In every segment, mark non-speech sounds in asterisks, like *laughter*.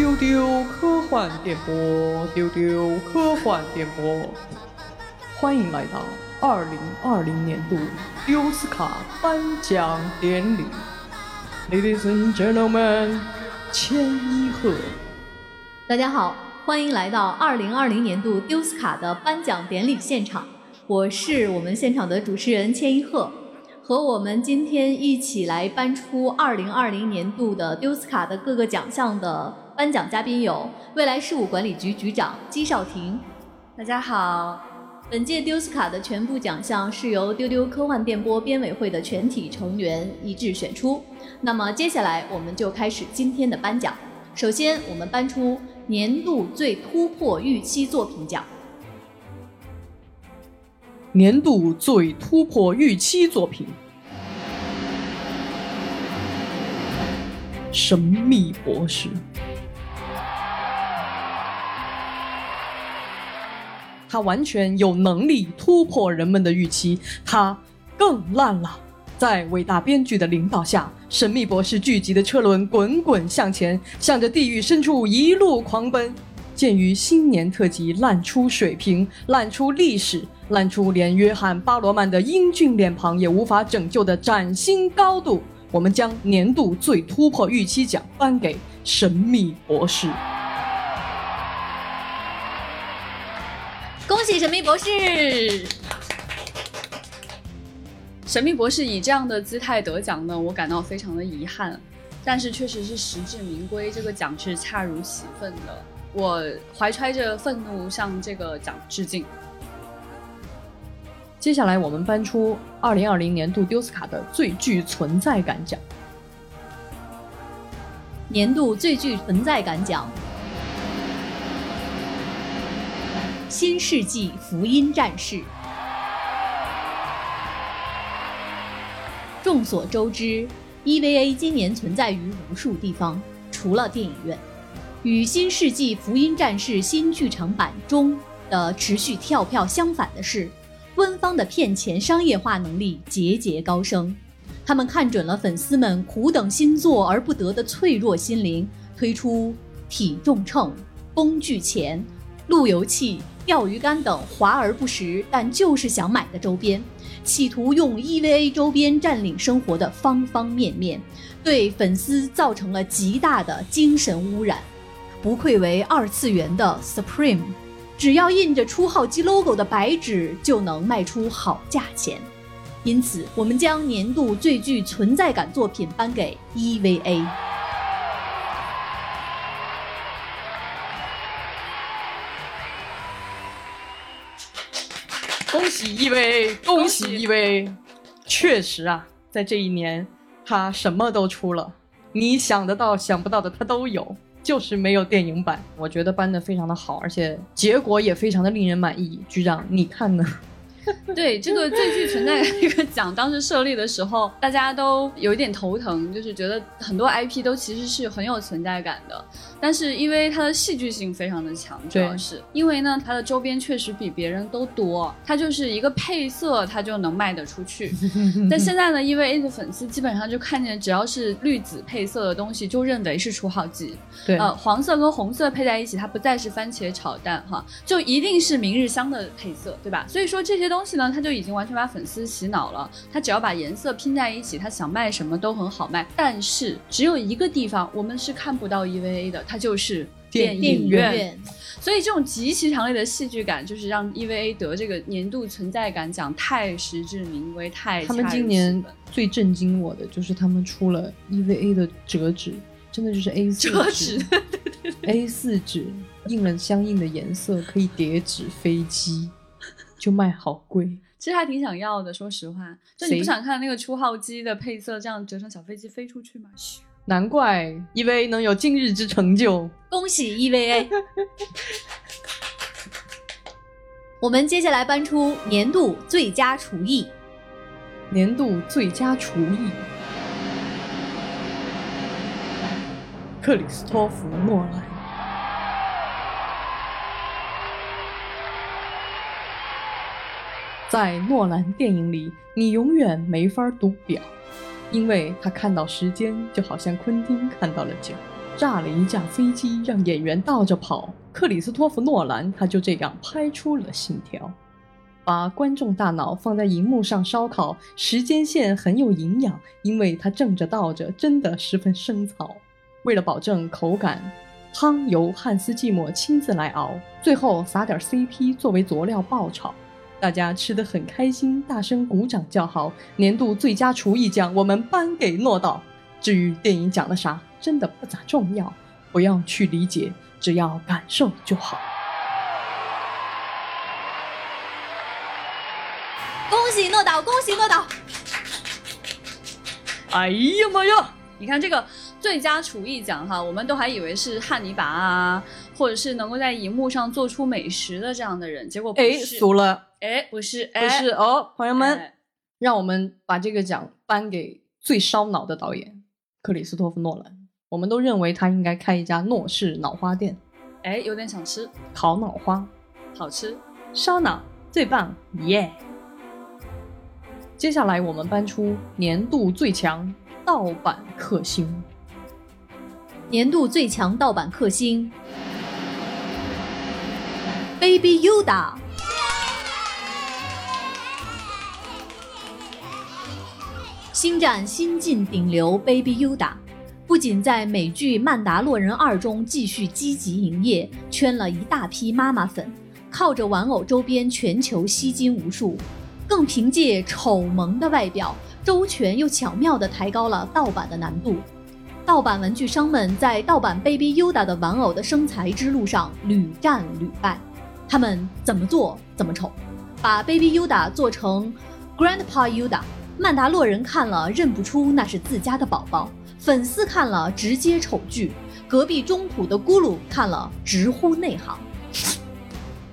丢丢科幻电波，丢丢科幻电波，欢迎来到二零二零年度丢斯卡颁奖典礼，Ladies and gentlemen，千一鹤。大家好，欢迎来到二零二零年度丢斯卡的颁奖典礼现场，我是我们现场的主持人千一鹤。和我们今天一起来颁出二零二零年度的丢斯卡的各个奖项的颁奖嘉宾有未来事务管理局局长姬少廷。大家好，本届丢斯卡的全部奖项是由丢丢科幻电波编委会的全体成员一致选出。那么接下来我们就开始今天的颁奖。首先，我们颁出年度最突破预期作品奖。年度最突破预期作品，《神秘博士》。他完全有能力突破人们的预期，他更烂了。在伟大编剧的领导下，《神秘博士》剧集的车轮滚滚向前，向着地狱深处一路狂奔。鉴于新年特辑烂出水平、烂出历史、烂出连约翰·巴罗曼的英俊脸庞也无法拯救的崭新高度，我们将年度最突破预期奖颁给《神秘博士》。喜《神秘博士》！《神秘博士》以这样的姿态得奖呢，我感到非常的遗憾，但是确实是实至名归，这个奖是恰如其分的。我怀揣着愤怒向这个奖致敬。接下来，我们搬出二零二零年度丢斯卡的最具存在感奖。年度最具存在感奖，《新世纪福音战士》。众所周知，EVA 今年存在于无数地方，除了电影院。与《新世纪福音战士》新剧场版中的持续跳票相反的是，官方的骗钱商业化能力节节高升。他们看准了粉丝们苦等新作而不得的脆弱心灵，推出体重秤、工具钳、路由器、钓鱼竿等华而不实但就是想买的周边，企图用 EVA 周边占领生活的方方面面，对粉丝造成了极大的精神污染。不愧为二次元的 Supreme，只要印着初号机 logo 的白纸就能卖出好价钱，因此我们将年度最具存在感作品颁给 EVA。恭喜 EVA，恭喜 EVA！确实啊，在这一年，他什么都出了，你想得到、想不到的他都有。就是没有电影版，我觉得搬的非常的好，而且结果也非常的令人满意。局长，你看呢？*laughs* 对这个最具存在感这个奖，当时设立的时候，大家都有一点头疼，就是觉得很多 IP 都其实是很有存在感的。但是因为它的戏剧性非常的强，主要是因为呢，它的周边确实比别人都多，它就是一个配色，它就能卖得出去。*laughs* 但现在呢，因为 A 的粉丝基本上就看见只要是绿紫配色的东西，就认为是初号机。对，呃，黄色跟红色配在一起，它不再是番茄炒蛋哈，就一定是明日香的配色，对吧？所以说这些东西呢，他就已经完全把粉丝洗脑了。他只要把颜色拼在一起，他想卖什么都很好卖。但是只有一个地方我们是看不到 EVA 的。它就是电影院，所以这种极其强烈的戏剧感，就是让 EVA 得这个年度存在感奖，太实至名归，太他们今年最震惊我的就是他们出了 EVA 的折纸，真的就是 A 四纸，A 四纸印了相应的颜色，可以叠纸飞机，就卖好贵。其实还挺想要的，说实话，就你不想看那个初号机的配色这样折成小飞机飞出去吗？嘘。难怪 EVA 能有今日之成就，恭喜 EVA！*laughs* 我们接下来搬出年度最佳厨艺。年度最佳厨艺，克里斯托弗·诺兰。在诺兰电影里，你永远没法读表。因为他看到时间，就好像昆汀看到了酒，炸了一架飞机，让演员倒着跑。克里斯托弗·诺兰他就这样拍出了《信条》。把观众大脑放在荧幕上烧烤，时间线很有营养，因为它正着倒着，真的十分生草。为了保证口感，汤由汉斯季默亲自来熬，最后撒点 CP 作为佐料爆炒，大家吃得很开心，大声鼓掌叫好。年度最佳厨艺奖我们颁给诺导。至于电影讲了啥，真的不咋重要，不要去理解，只要感受就好。恭喜诺导，恭喜诺导！哎呀妈呀！你看这个最佳厨艺奖哈，我们都还以为是汉尼拔啊，或者是能够在荧幕上做出美食的这样的人，结果不哎，是，俗了，哎，不是，不是哦，朋友们，哎让我们把这个奖颁给最烧脑的导演克里斯托弗·诺兰。我们都认为他应该开一家诺式脑花店，哎，有点想吃，烤脑花，好吃。烧脑最棒，耶！接下来我们搬出年度最强盗版克星，年度最强盗版克星，Baby Yoda。星战新晋顶流 Baby Yoda，不仅在美剧《曼达洛人二》中继续积极营业，圈了一大批妈妈粉，靠着玩偶周边全球吸金无数，更凭借丑萌的外表，周全又巧妙地抬高了盗版的难度。盗版玩具商们在盗版 Baby Yoda 的玩偶的生财之路上屡战屡败，他们怎么做怎么丑，把 Baby Yoda 做成 Grandpa Yoda，曼达洛人看了认不出那是自家的宝宝，粉丝看了直接丑剧，隔壁中土的咕噜看了直呼内行。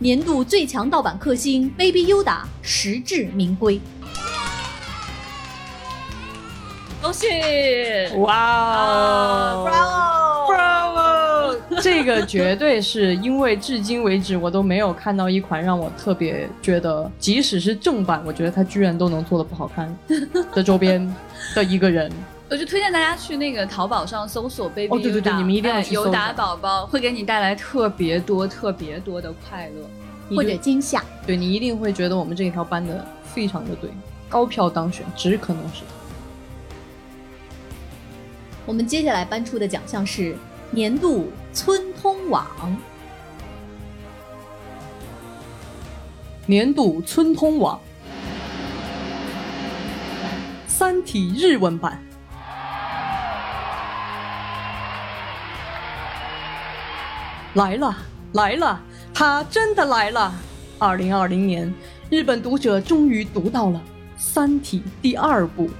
年度最强盗版克星 Baby Yoda 实至名归。恭喜！哇哦！*laughs* 这个绝对是因为至今为止我都没有看到一款让我特别觉得，即使是正版，我觉得它居然都能做的不好看 *laughs* 的周边的一个人。我就推荐大家去那个淘宝上搜索 baby 哦对对对你们一定要哎去搜尤达宝宝会给你带来特别多、特别多的快乐。或者惊吓。对你一定会觉得我们这一条搬的非常的对，高票当选，只可能是他。我们接下来颁出的奖项是年度村通网。年度村通网，《三体》日文版。来了，来了，他真的来了！二零二零年，日本读者终于读到了《三体》第二部。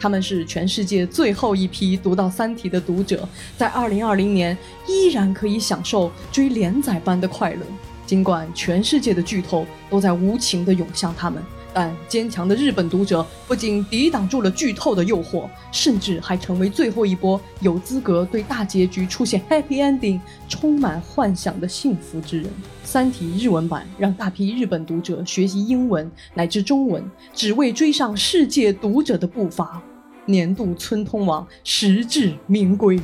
他们是全世界最后一批读到《三体》的读者，在二零二零年依然可以享受追连载般的快乐。尽管全世界的剧透都在无情地涌向他们，但坚强的日本读者不仅抵挡住了剧透的诱惑，甚至还成为最后一波有资格对大结局出现 happy ending 充满幻想的幸福之人。《三体》日文版让大批日本读者学习英文乃至中文，只为追上世界读者的步伐。年度村通王实至名归。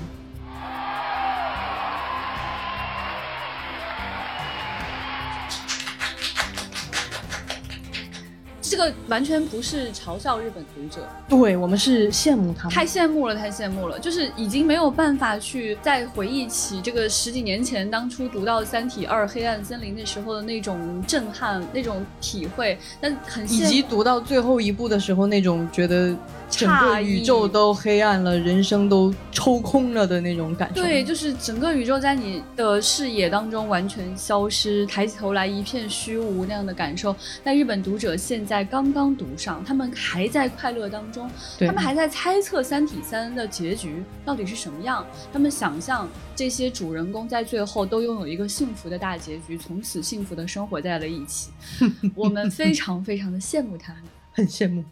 这个完全不是嘲笑日本读者，对我们是羡慕他们，太羡慕了，太羡慕了，就是已经没有办法去再回忆起这个十几年前当初读到《三体二：黑暗森林》的时候的那种震撼、那种体会，但很以及读到最后一部的时候那种觉得整个宇宙都黑暗了，人生都抽空了的那种感觉。对，就是整个宇宙在你的视野当中完全消失，抬起头来一片虚无那样的感受。但日本读者现在刚刚读上，他们还在快乐当中，他们还在猜测《三体三》的结局到底是什么样，他们想象这些主人公在最后都拥有一个幸福的大结局，从此幸福的生活在了一起。*laughs* 我们非常非常的羡慕他们。很羡慕。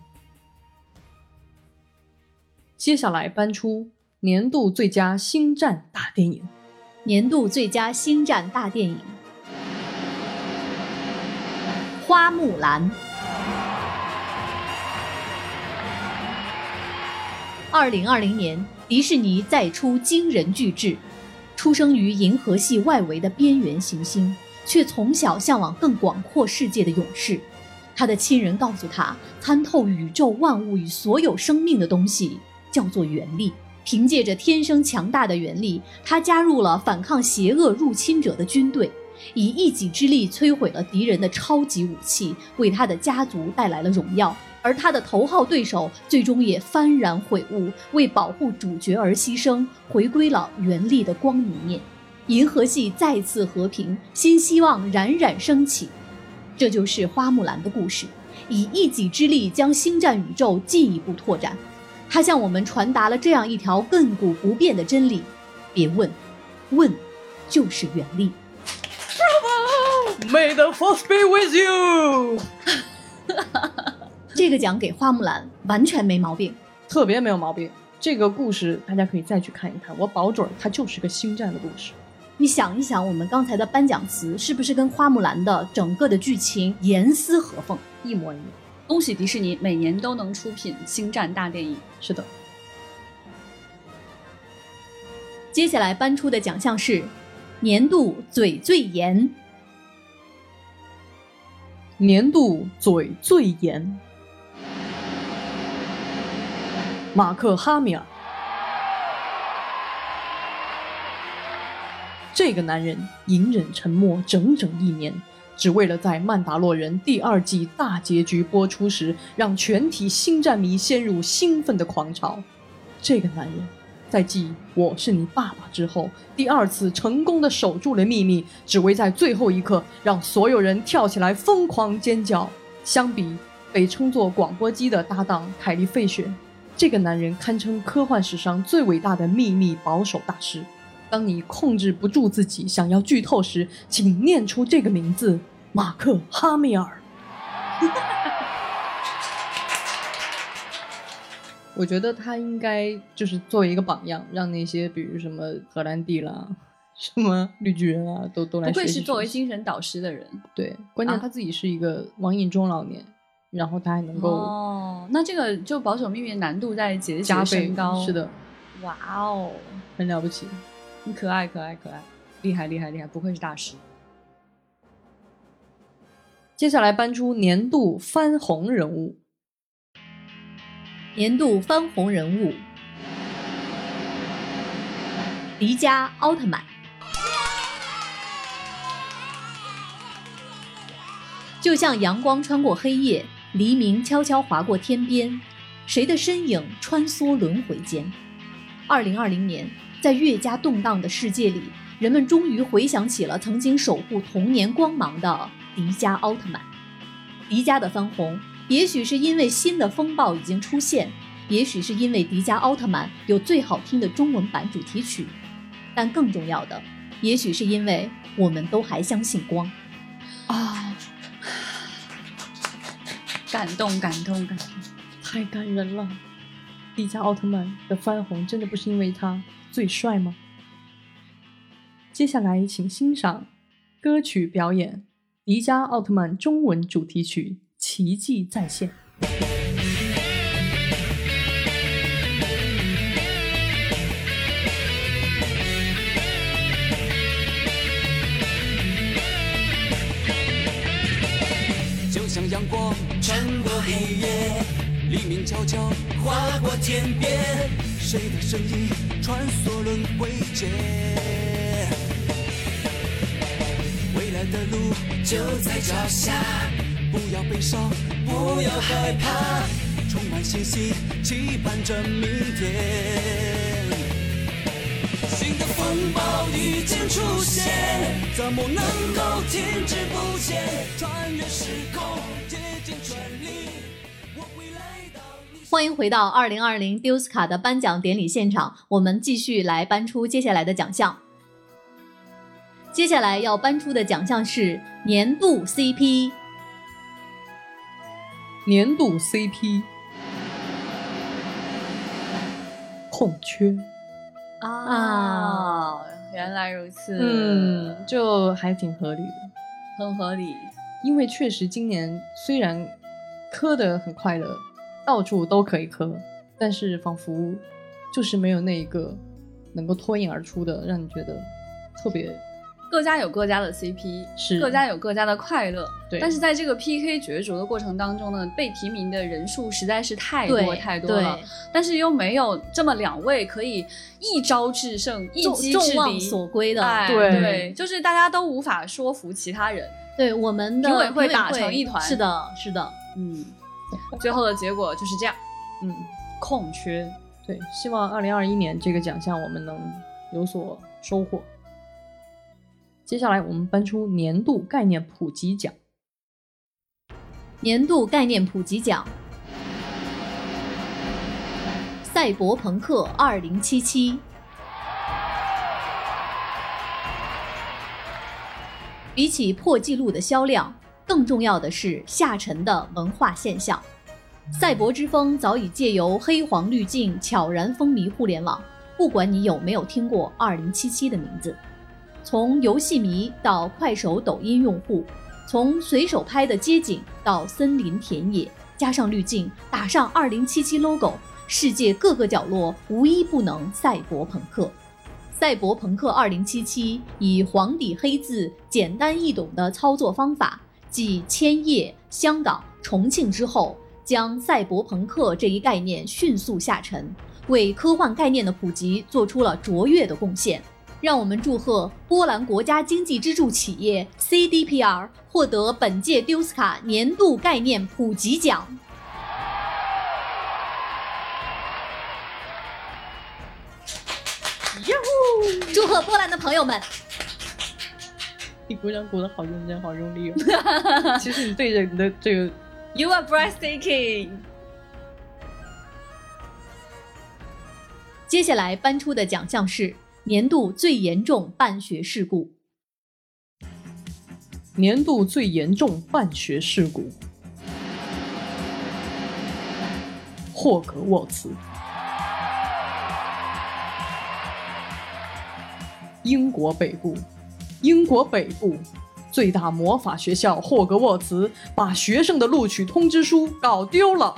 接下来颁出年度最佳星战大电影，年度最佳星战大电影《花木兰》。二零二零年，迪士尼再出惊人巨制，出生于银河系外围的边缘行星，却从小向往更广阔世界的勇士。他的亲人告诉他，参透宇宙万物与所有生命的东西叫做原力。凭借着天生强大的原力，他加入了反抗邪恶入侵者的军队，以一己之力摧毁了敌人的超级武器，为他的家族带来了荣耀。而他的头号对手最终也幡然悔悟，为保护主角而牺牲，回归了原力的光明面。银河系再次和平，新希望冉冉升起。这就是花木兰的故事，以一己之力将星战宇宙进一步拓展。他向我们传达了这样一条亘古不变的真理：别问，问就是原力。May the force be with you。*laughs* 这个奖给花木兰完全没毛病。特别没有毛病。这个故事大家可以再去看一看，我保准儿它就是个星战的故事。你想一想，我们刚才的颁奖词是不是跟花木兰的整个的剧情严丝合缝？一模一样。恭喜迪士尼每年都能出品星战大电影。是的，接下来颁出的奖项是年度嘴最严。年度嘴最严，马克·哈米尔。这个男人隐忍沉默整整一年，只为了在《曼达洛人》第二季大结局播出时，让全体星战迷陷入兴奋的狂潮。这个男人，在继《我是你爸爸》之后，第二次成功的守住了秘密，只为在最后一刻让所有人跳起来疯狂尖叫。相比被称作“广播机”的搭档凯莉·费雪，这个男人堪称科幻史上最伟大的秘密保守大师。当你控制不住自己想要剧透时，请念出这个名字：马克·哈米尔。*laughs* 我觉得他应该就是作为一个榜样，让那些比如什么荷兰弟啦、什么绿巨人啊，都都来不愧是作为精神导师的人对，关键啊他自己是一个网瘾中老年，然后他还能够哦，那这个就保守秘密难度在节节加倍升高。是，的，哇哦，很了不起。可爱可爱可爱，厉害厉害厉害，不愧是大师。接下来搬出年度翻红人物，年度翻红人物，迪迦奥特曼。就像阳光穿过黑夜，黎明悄悄划过天边，谁的身影穿梭轮回间？二零二零年，在越加动荡的世界里，人们终于回想起了曾经守护童年光芒的迪迦奥特曼。迪迦的翻红，也许是因为新的风暴已经出现，也许是因为迪迦奥特曼有最好听的中文版主题曲，但更重要的，也许是因为我们都还相信光。啊，感动感动感动，太感人了！迪迦奥特曼的翻红真的不是因为他最帅吗？接下来，请欣赏歌曲表演《迪迦奥特曼》中文主题曲《奇迹再现》。黎明悄悄划过天边，谁的身影穿梭轮回间？未来的路就在脚下，不要悲伤，不要害怕，充满信心，期盼着明天。新的风暴已经出现，怎么能够停滞不前？穿越时空，竭尽全力，欢迎回到二零二零丢斯卡的颁奖典礼现场，我们继续来颁出接下来的奖项。接下来要颁出的奖项是年度 CP。年度 CP，空缺。啊，原来如此，嗯，就还挺合理的。很合理。因为确实今年虽然磕的很快乐，到处都可以磕，但是仿佛就是没有那一个能够脱颖而出的，让你觉得特别各家有各家的 CP，是各家有各家的快乐。对但是在这个 PK 角逐的过程当中呢，被提名的人数实在是太多太多了，但是又没有这么两位可以一招制胜、一众击制众望敌。所归的。哎，对对，就是大家都无法说服其他人。对我们的评委会打成一团是的，是的。嗯，最后的结果就是这样，嗯，空缺。对，希望二零二一年这个奖项我们能有所收获。接下来我们颁出年度概念普及奖，年度概念普及奖，赛博朋克二零七七。比起破纪录的销量，更重要的是下沉的文化现象。赛博之风早已借由黑黄滤镜悄然风靡互联网，不管你有没有听过“二零七七”的名字，从游戏迷到快手、抖音用户，从随手拍的街景到森林田野，加上滤镜，打上“二零七七 ”logo，世界各个角落无一不能赛博朋克。赛博朋克二零七七以黄底黑字、简单易懂的操作方法，继千叶、香港、重庆之后，将赛博朋克这一概念迅速下沉，为科幻概念的普及做出了卓越的贡献。让我们祝贺波兰国家经济支柱企业 CDPR 获得本届丢斯卡年度概念普及奖。祝贺波兰的朋友们！你鼓掌鼓得好认真，好用力哦。*laughs* 其实你对着你的这个 You are breathtaking。接下来颁出的奖项是年度最严重办学事故。年度最严重办学事故，霍格沃茨。英国北部，英国北部最大魔法学校霍格沃茨把学生的录取通知书搞丢了，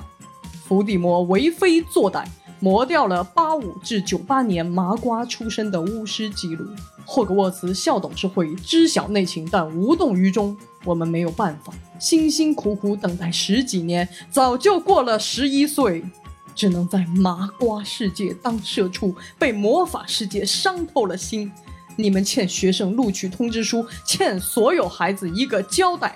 伏地魔为非作歹，磨掉了八五至九八年麻瓜出身的巫师记录。霍格沃茨校董事会知晓内情，但无动于衷。我们没有办法，辛辛苦苦等待十几年，早就过了十一岁，只能在麻瓜世界当社畜，被魔法世界伤透了心。你们欠学生录取通知书，欠所有孩子一个交代。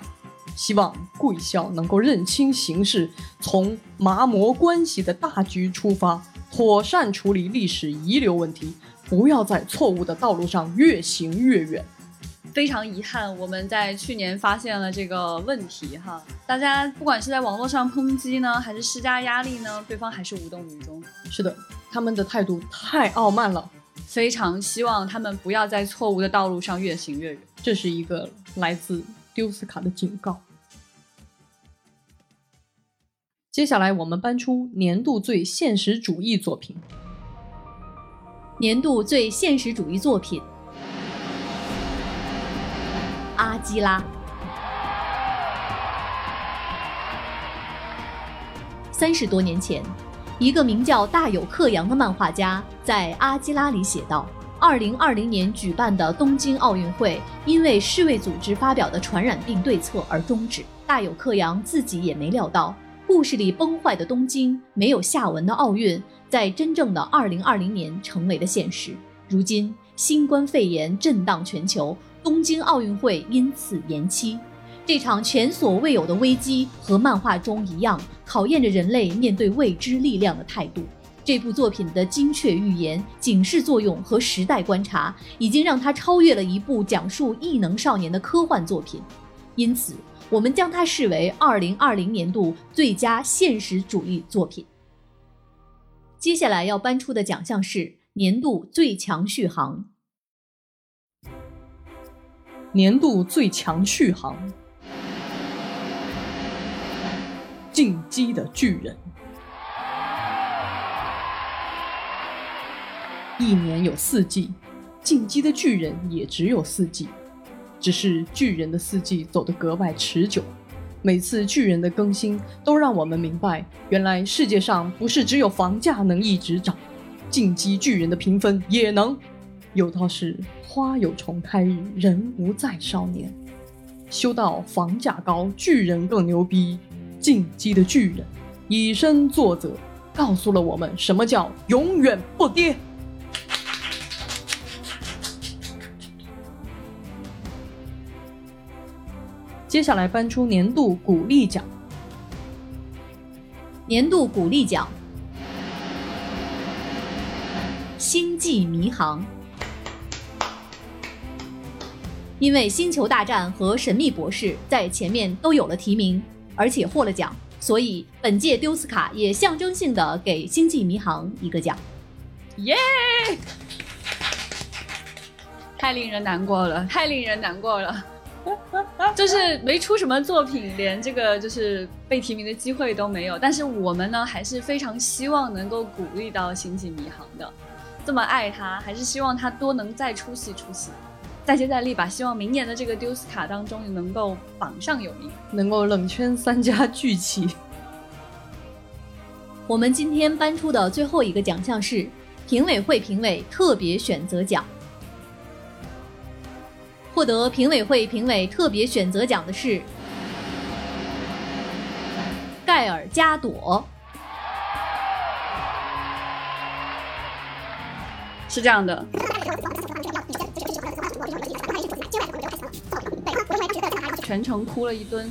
希望贵校能够认清形势，从麻魔关系的大局出发，妥善处理历史遗留问题，不要在错误的道路上越行越远。非常遗憾，我们在去年发现了这个问题哈，大家不管是在网络上抨击呢，还是施加压力呢，对方还是无动于衷。是的，他们的态度太傲慢了，非常希望他们不要在错误的道路上越行越远。这是一个来自丢斯卡的警告。接下来，我们颁出年度最现实主义作品。年度最现实主义作品《阿基拉》。三十多年前，一个名叫大有克洋的漫画家在《阿基拉》里写道：“二零二零年举办的东京奥运会，因为世卫组织发表的传染病对策而终止。大有克洋自己也没料到，故事里崩坏的东京，没有下文的奥运，在真正的二零二零年成为了现实。如今，新冠肺炎震荡全球，东京奥运会因此延期。这场前所未有的危机和漫画中一样，考验着人类面对未知力量的态度。这部作品的精确预言、警示作用和时代观察，已经让它超越了一部讲述异能少年的科幻作品。因此，我们将它视为2020年度最佳现实主义作品。接下来要颁出的奖项是年度最强续航。年度最强续航，《进击的巨人》。一年有四季，《进击的巨人》也只有四季，只是巨人的四季走得格外持久。每次巨人的更新，都让我们明白，原来世界上不是只有房价能一直涨，进击巨人的评分也能。有道是花有重开日，人无再少年。修到房价高，巨人更牛逼。进击的巨人以身作则，告诉了我们什么叫永远不跌。接下来颁出年度鼓励奖，年度鼓励奖，《星际迷航》。因为《星球大战》和《神秘博士》在前面都有了提名，而且获了奖，所以本届丢斯卡也象征性的给《星际迷航》一个奖。耶！太令人难过了，太令人难过了。*laughs* 就是没出什么作品，连这个就是被提名的机会都没有。但是我们呢，还是非常希望能够鼓励到《星际迷航》的，这么爱他，还是希望他多能再出戏出戏，再接再厉吧。希望明年的这个丢斯卡当中能够榜上有名，能够冷圈三家聚齐。*laughs* 我们今天颁出的最后一个奖项是评委会评委特别选择奖。获得评委会评委特别选择奖的是盖尔加朵。是这样的，全程哭了一顿。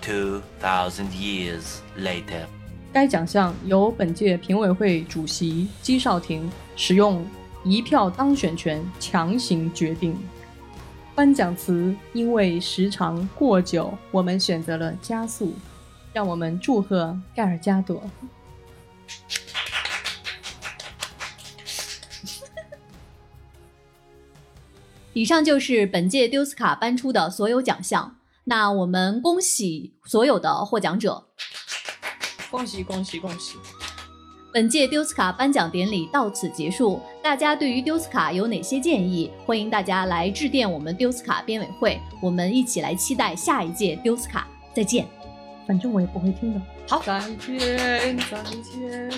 Two thousand years later，该奖项由本届评委会主席姬少廷使用。一票当选权强行决定。颁奖词因为时长过久，我们选择了加速。让我们祝贺盖尔加朵。以上就是本届丢斯卡颁出的所有奖项。那我们恭喜所有的获奖者，恭喜恭喜恭喜！本届丢斯卡颁奖典礼到此结束。大家对于丢斯卡有哪些建议？欢迎大家来致电我们丢斯卡编委会，我们一起来期待下一届丢斯卡。再见。反正我也不会听的。好，再见，再见。